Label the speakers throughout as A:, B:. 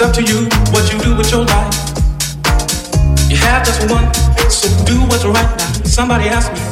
A: It's up to you what you do with your life. You have just one, so do what's right now. Somebody asked me.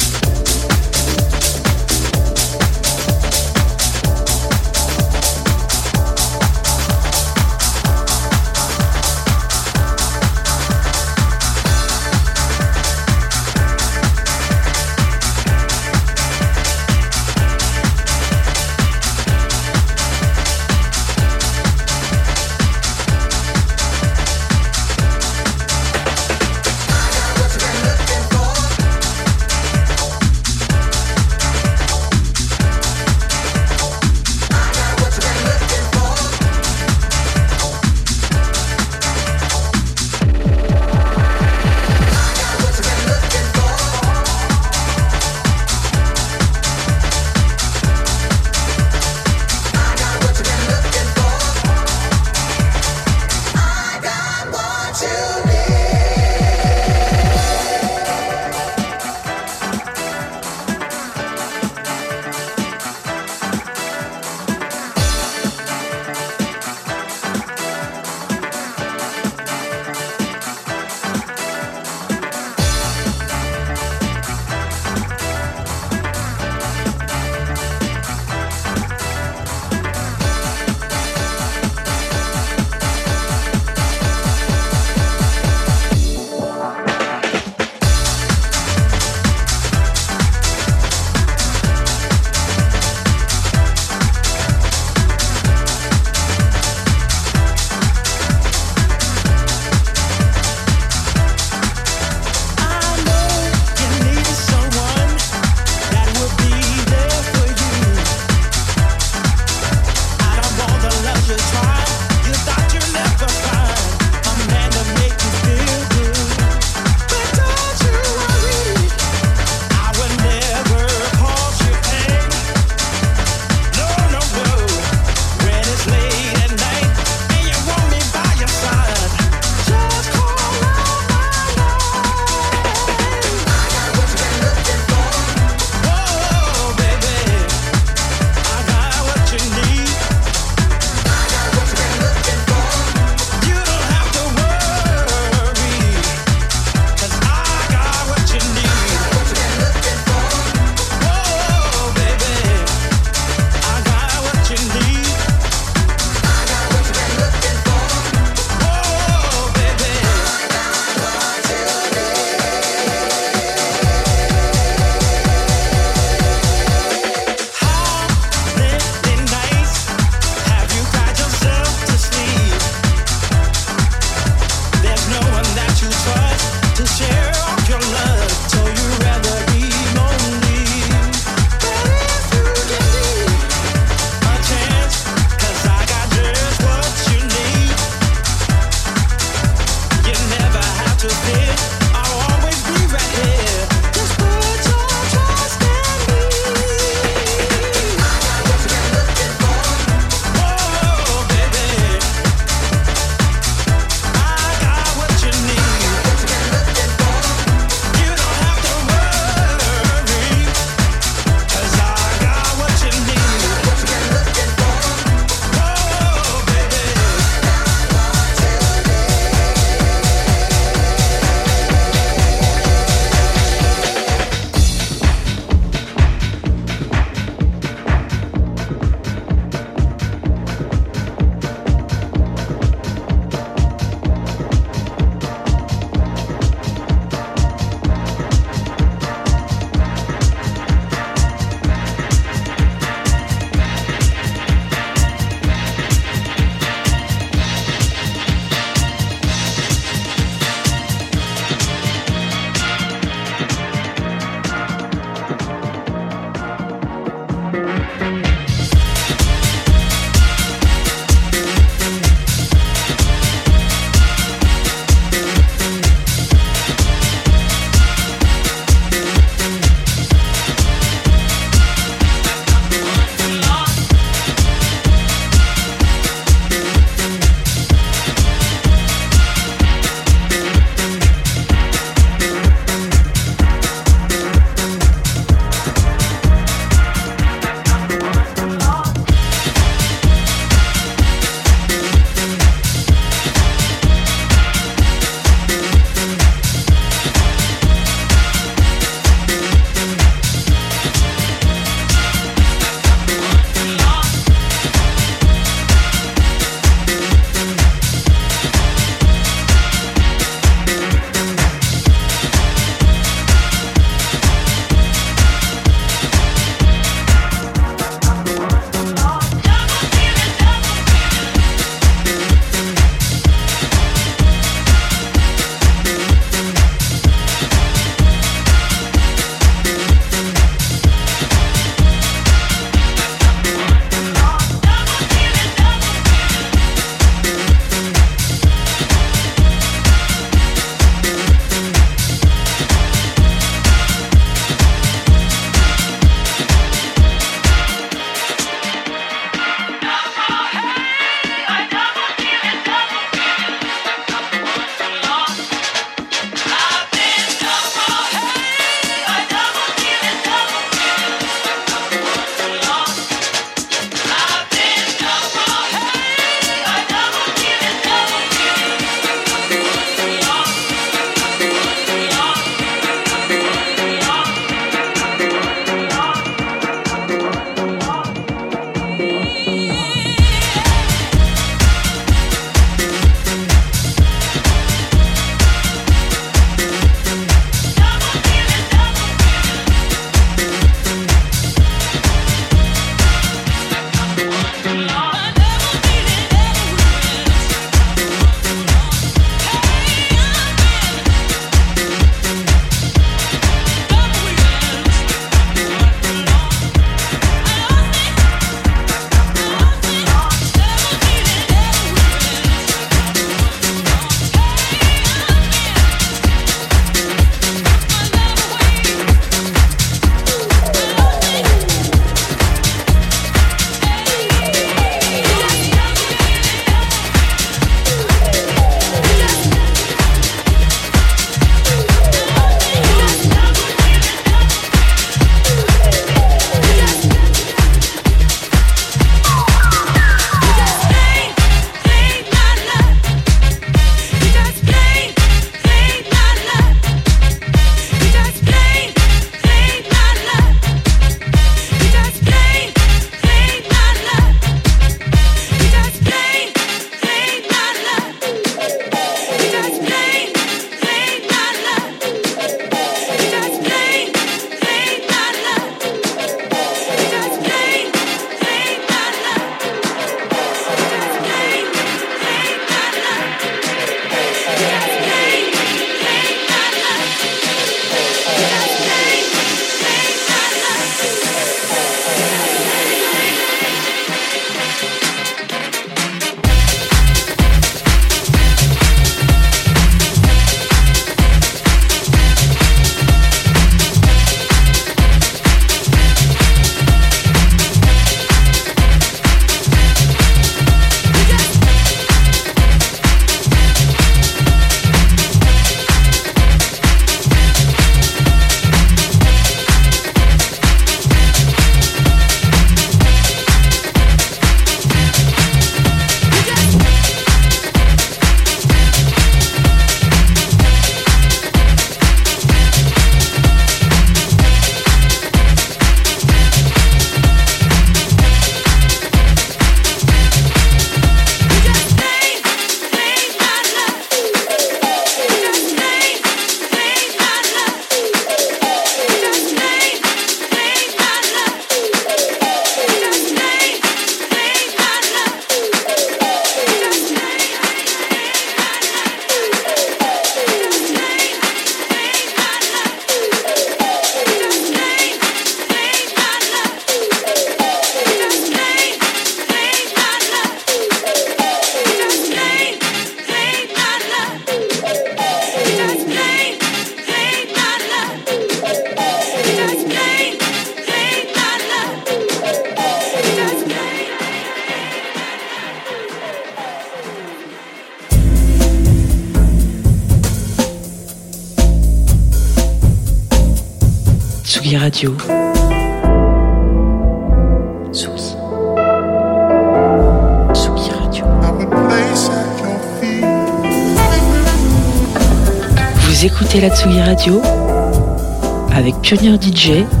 B: DJ et Woodbrass.